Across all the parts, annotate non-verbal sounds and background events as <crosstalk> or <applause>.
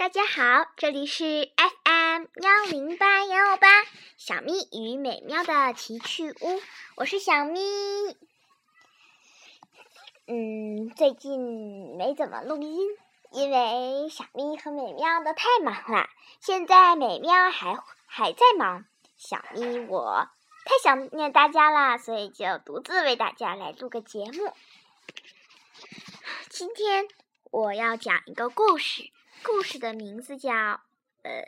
大家好，这里是 FM 幺零八幺八小咪与美妙的奇趣屋，我是小咪。嗯，最近没怎么录音，因为小咪和美妙都太忙了。现在美妙还还在忙，小咪我太想念大家啦，所以就独自为大家来录个节目。今天我要讲一个故事。故事的名字叫《呃，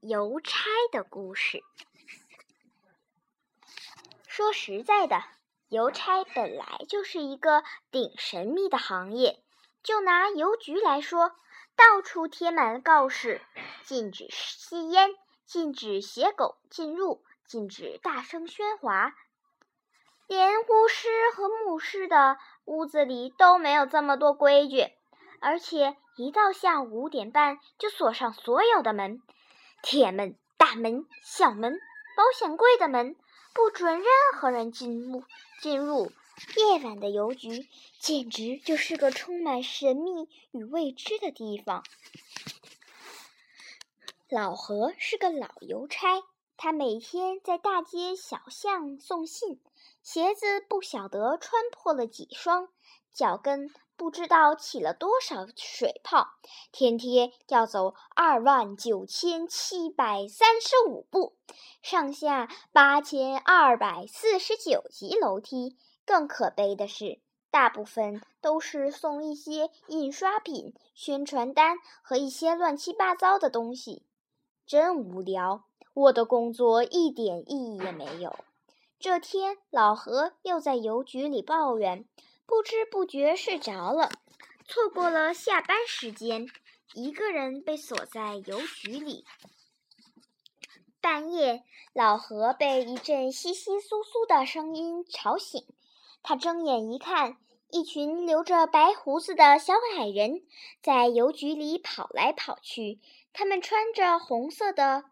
邮差的故事》。说实在的，邮差本来就是一个顶神秘的行业。就拿邮局来说，到处贴满了告示，禁止吸烟，禁止携狗进入，禁止大声喧哗。连巫师和牧师的屋子里都没有这么多规矩。而且一到下午五点半就锁上所有的门，铁门、大门、小门、保险柜的门，不准任何人进入。进入夜晚的邮局简直就是个充满神秘与未知的地方。老何是个老邮差，他每天在大街小巷送信，鞋子不晓得穿破了几双，脚跟。不知道起了多少水泡，天天要走二万九千七百三十五步，上下八千二百四十九级楼梯。更可悲的是，大部分都是送一些印刷品、宣传单和一些乱七八糟的东西，真无聊。我的工作一点意义也没有。这天，老何又在邮局里抱怨。不知不觉睡着了，错过了下班时间，一个人被锁在邮局里。半夜，老何被一阵窸窸窣窣的声音吵醒，他睁眼一看，一群留着白胡子的小矮人在邮局里跑来跑去。他们穿着红色的，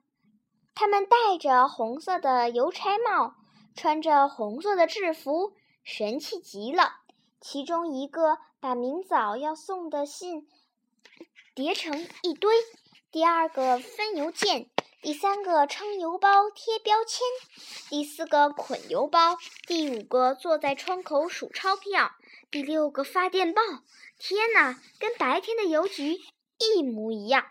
他们戴着红色的邮差帽，穿着红色的制服，神气极了。其中一个把明早要送的信叠成一堆，第二个分邮件，第三个称邮包贴标签，第四个捆邮包，第五个坐在窗口数钞票，第六个发电报。天哪，跟白天的邮局一模一样。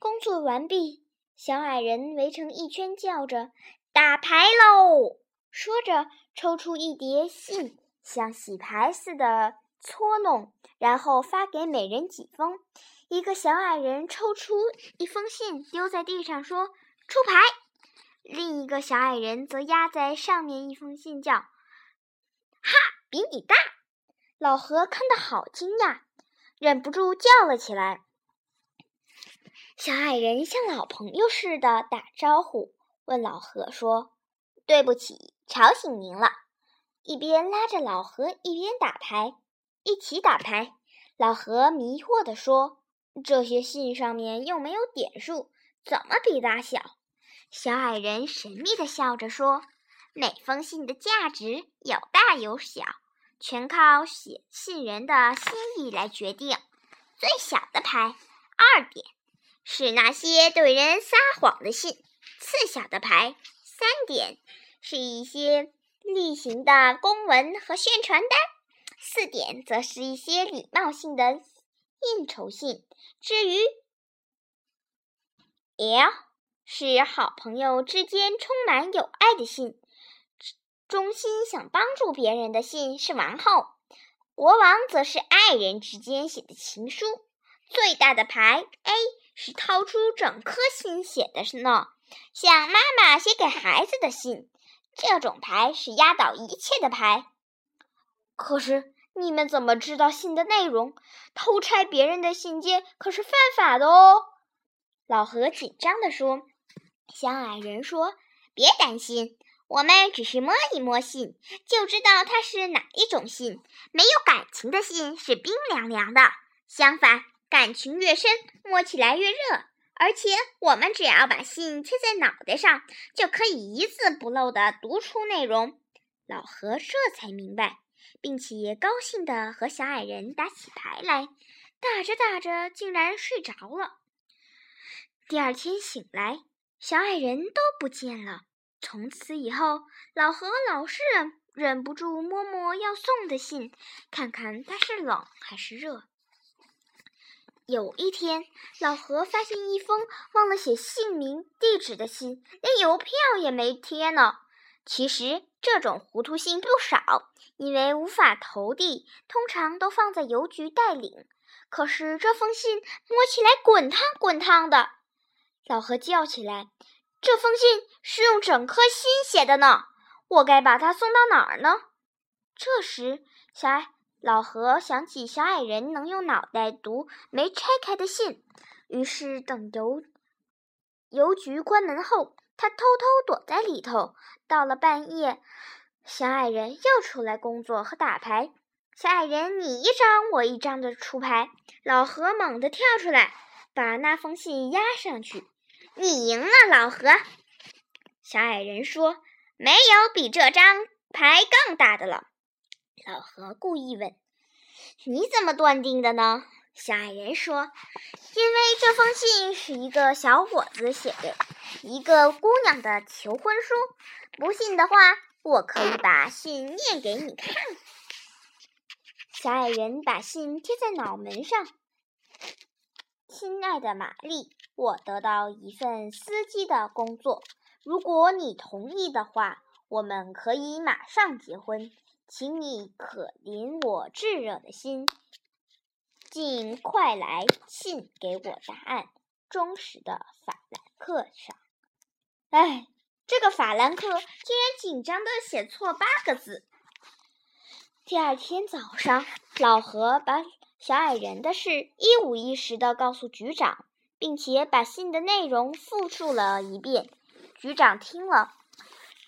工作完毕，小矮人围成一圈，叫着：“打牌喽！”说着，抽出一叠信。像洗牌似的搓弄，然后发给每人几封。一个小矮人抽出一封信，丢在地上说：“出牌。”另一个小矮人则压在上面一封信，叫：“哈，比你大。”老何看得好惊讶，忍不住叫了起来。小矮人像老朋友似的打招呼，问老何说：“对不起，吵醒您了。”一边拉着老何，一边打牌，一起打牌。老何迷惑地说：“这些信上面又没有点数，怎么比大小？”小矮人神秘地笑着说：“每封信的价值有大有小，全靠写信人的心意来决定。最小的牌二点，是那些对人撒谎的信；次小的牌三点，是一些……”例行的公文和宣传单，四点则是一些礼貌性的应酬信。至于 L，是好朋友之间充满友爱的信，衷心想帮助别人的信是王后。国王则是爱人之间写的情书。最大的牌 A 是掏出整颗心写的呢，像妈妈写给孩子的信。这种牌是压倒一切的牌。可是你们怎么知道信的内容？偷拆别人的信件可是犯法的哦！老何紧张地说。小矮人说：“别担心，我们只是摸一摸信，就知道它是哪一种信。没有感情的信是冰凉凉的，相反，感情越深，摸起来越热。”而且我们只要把信贴在脑袋上，就可以一字不漏地读出内容。老何这才明白，并且高兴地和小矮人打起牌来。打着打着，竟然睡着了。第二天醒来，小矮人都不见了。从此以后，老何老是忍忍不住摸摸要送的信，看看它是冷还是热。有一天，老何发现一封忘了写姓名、地址的信，连邮票也没贴呢。其实这种糊涂信不少，因为无法投递，通常都放在邮局待领。可是这封信摸起来滚烫滚烫的，老何叫起来：“这封信是用整颗心写的呢，我该把它送到哪儿呢？”这时，小矮老何想起小矮人能用脑袋读没拆开的信，于是等邮邮局关门后，他偷偷躲在里头。到了半夜，小矮人又出来工作和打牌。小矮人你一张我一张的出牌，老何猛地跳出来，把那封信压上去。你赢了，老何。小矮人说：“没有比这张牌更大的了。”老何故意问：“你怎么断定的呢？”小矮人说：“因为这封信是一个小伙子写的，一个姑娘的求婚书。不信的话，我可以把信念给你看。”小矮人把信贴在脑门上。亲爱的玛丽，我得到一份司机的工作。如果你同意的话，我们可以马上结婚。请你可怜我炙热的心，尽快来信给我答案。忠实的法兰克上。哎，这个法兰克竟然紧张的写错八个字。第二天早上，老何把小矮人的事一五一十地告诉局长，并且把信的内容复述了一遍。局长听了，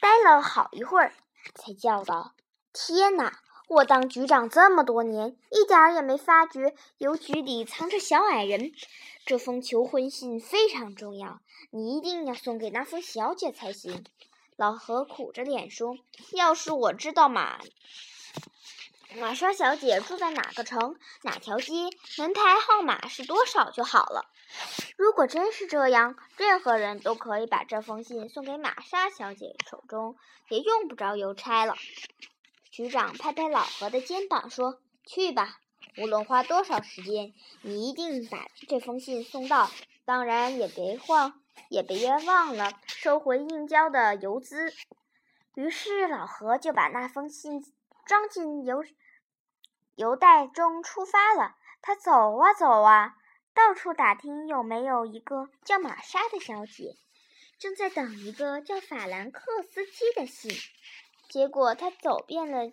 呆了好一会儿，才叫道：“天哪！我当局长这么多年，一点儿也没发觉邮局里藏着小矮人。这封求婚信非常重要，你一定要送给那封小姐才行。”老何苦着脸说：“要是我知道嘛。”玛莎小姐住在哪个城？哪条街？门牌号码是多少就好了。如果真是这样，任何人都可以把这封信送给玛莎小姐手中，也用不着邮差了。局长拍拍老何的肩膀说：“去吧，无论花多少时间，你一定把这封信送到。当然，也别忘，也别忘了收回应交的邮资。”于是，老何就把那封信装进邮。邮袋中出发了，他走啊走啊，到处打听有没有一个叫玛莎的小姐，正在等一个叫法兰克斯基的信。结果他走遍了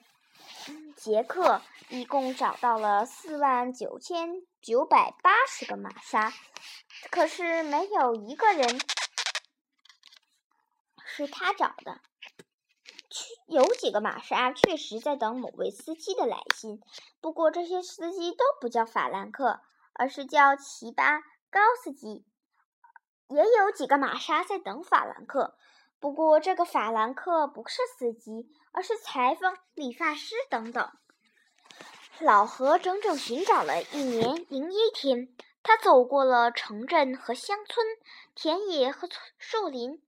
捷克，一共找到了四万九千九百八十个玛莎，可是没有一个人是他找的。有几个玛莎确实在等某位司机的来信，不过这些司机都不叫法兰克，而是叫齐巴高斯基。也有几个玛莎在等法兰克，不过这个法兰克不是司机，而是裁缝、理发师等等。老何整整寻找了一年零一天，他走过了城镇和乡村，田野和树林，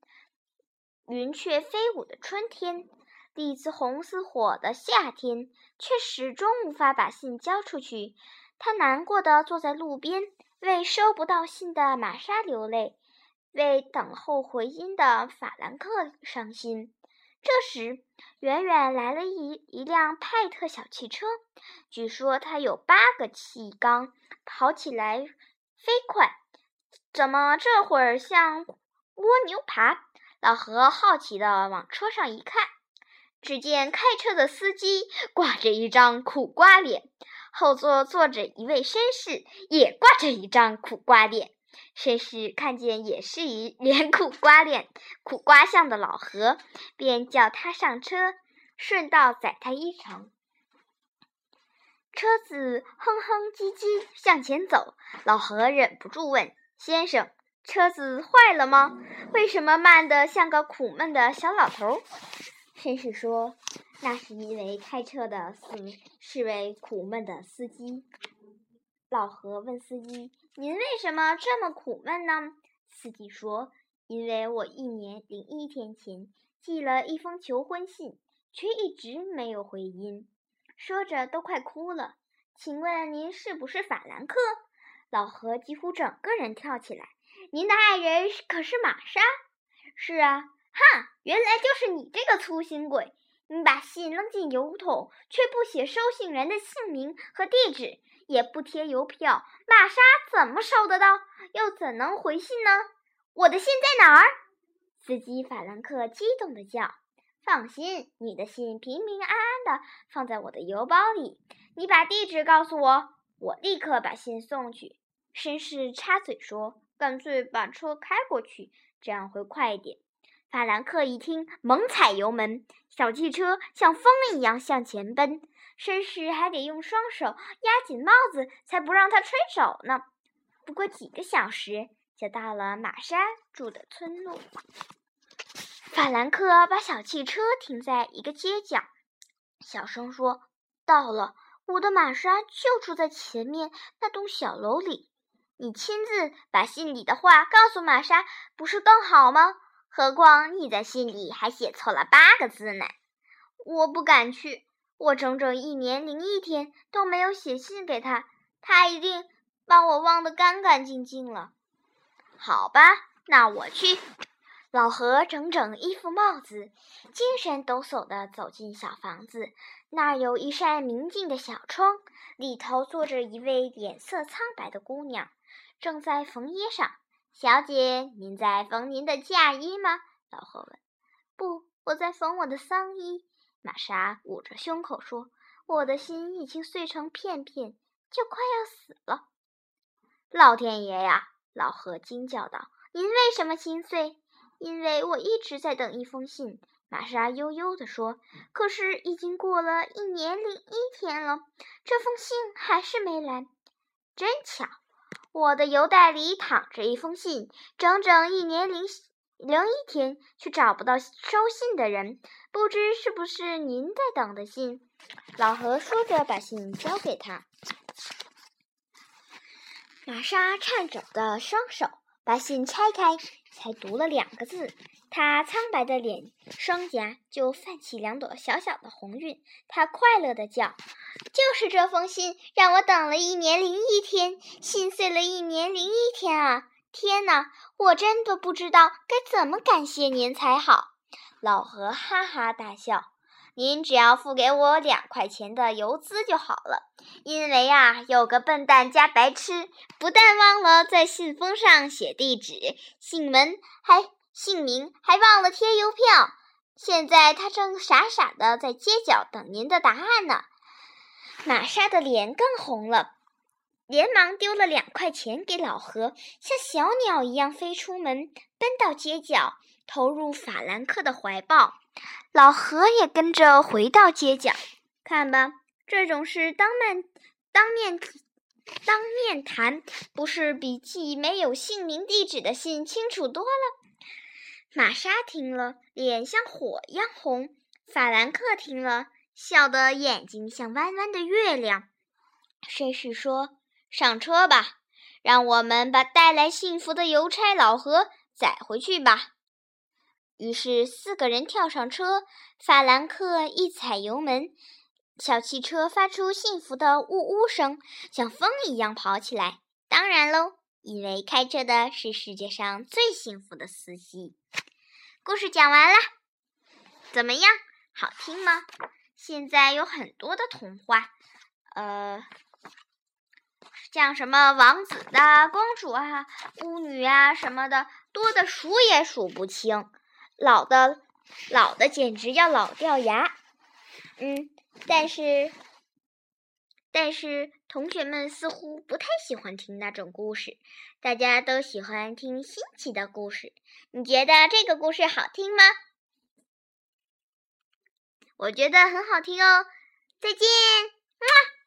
云雀飞舞的春天。栗子红似火的夏天，却始终无法把信交出去。他难过的坐在路边，为收不到信的玛莎流泪，为等候回音的法兰克伤心。这时，远远来了一一辆派特小汽车，据说它有八个气缸，跑起来飞快。怎么这会儿像蜗牛爬？老何好奇的往车上一看。只见开车的司机挂着一张苦瓜脸，后座坐着一位绅士，也挂着一张苦瓜脸。绅士看见也是一 <laughs> 脸苦瓜脸、苦瓜相的老何，便叫他上车，顺道载他一程。车子哼哼唧唧向前走，老何忍不住问：“先生，车子坏了吗？为什么慢得像个苦闷的小老头？”绅士说：“那是因为开车的司是位苦闷的司机。”老何问司机：“您为什么这么苦闷呢？司机说：“因为我一年零一天前寄了一封求婚信，却一直没有回音。”说着都快哭了。请问您是不是法兰克？老何几乎整个人跳起来。您的爱人可是玛莎？是啊。哈，原来就是你这个粗心鬼！你把信扔进邮筒，却不写收信人的姓名和地址，也不贴邮票，玛莎怎么收得到？又怎能回信呢？我的信在哪儿？司机法兰克激动地叫：“放心，你的信平平安安地放在我的邮包里。你把地址告诉我，我立刻把信送去。”绅士插嘴说：“干脆把车开过去，这样会快一点。”法兰克一听，猛踩油门，小汽车像风一样向前奔。绅士还得用双手压紧帽子，才不让它吹走呢。不过几个小时就到了玛莎住的村落。法兰克把小汽车停在一个街角，小声说：“到了，我的玛莎就住在前面那栋小楼里。你亲自把信里的话告诉玛莎，不是更好吗？”何况你在信里还写错了八个字呢！我不敢去，我整整一年零一天都没有写信给他，他一定把我忘得干干净净了。好吧，那我去。老何整整一副帽子，精神抖擞地走进小房子，那儿有一扇明净的小窗，里头坐着一位脸色苍白的姑娘，正在缝衣裳。小姐，您在缝您的嫁衣吗？老何问。不，我在缝我的丧衣。玛莎捂着胸口说：“我的心已经碎成片片，就快要死了。”老天爷呀！老何惊叫道：“您为什么心碎？”因为我一直在等一封信。玛莎悠悠地说：“可是已经过了一年零一天了，这封信还是没来。真巧。”我的邮袋里躺着一封信，整整一年零零一天，却找不到收信的人，不知是不是您在等的信？老何说着，把信交给他。玛莎颤抖的双手把信拆开，才读了两个字。她苍白的脸，双颊就泛起两朵小小的红晕。她快乐地叫。就是这封信让我等了一年零一天，心碎了一年零一天啊！天哪，我真的不知道该怎么感谢您才好。老何哈哈大笑：“您只要付给我两块钱的邮资就好了。因为啊，有个笨蛋加白痴，不但忘了在信封上写地址、姓名，还姓名，还忘了贴邮票。现在他正傻傻的在街角等您的答案呢。”玛莎的脸更红了，连忙丢了两块钱给老何，像小鸟一样飞出门，奔到街角，投入法兰克的怀抱。老何也跟着回到街角。看吧，这种事当面当面当面谈，不是比寄没有姓名地址的信清楚多了？玛莎听了，脸像火一样红；法兰克听了。笑得眼睛像弯弯的月亮。绅士说：“上车吧，让我们把带来幸福的邮差老何载回去吧。”于是四个人跳上车。法兰克一踩油门，小汽车发出幸福的呜呜声，像风一样跑起来。当然喽，因为开车的是世界上最幸福的司机。故事讲完了，怎么样？好听吗？现在有很多的童话，呃，像什么王子的、公主啊、巫女啊什么的，多的数也数不清。老的，老的简直要老掉牙。嗯，但是，但是同学们似乎不太喜欢听那种故事，大家都喜欢听新奇的故事。你觉得这个故事好听吗？我觉得很好听哦，再见，么。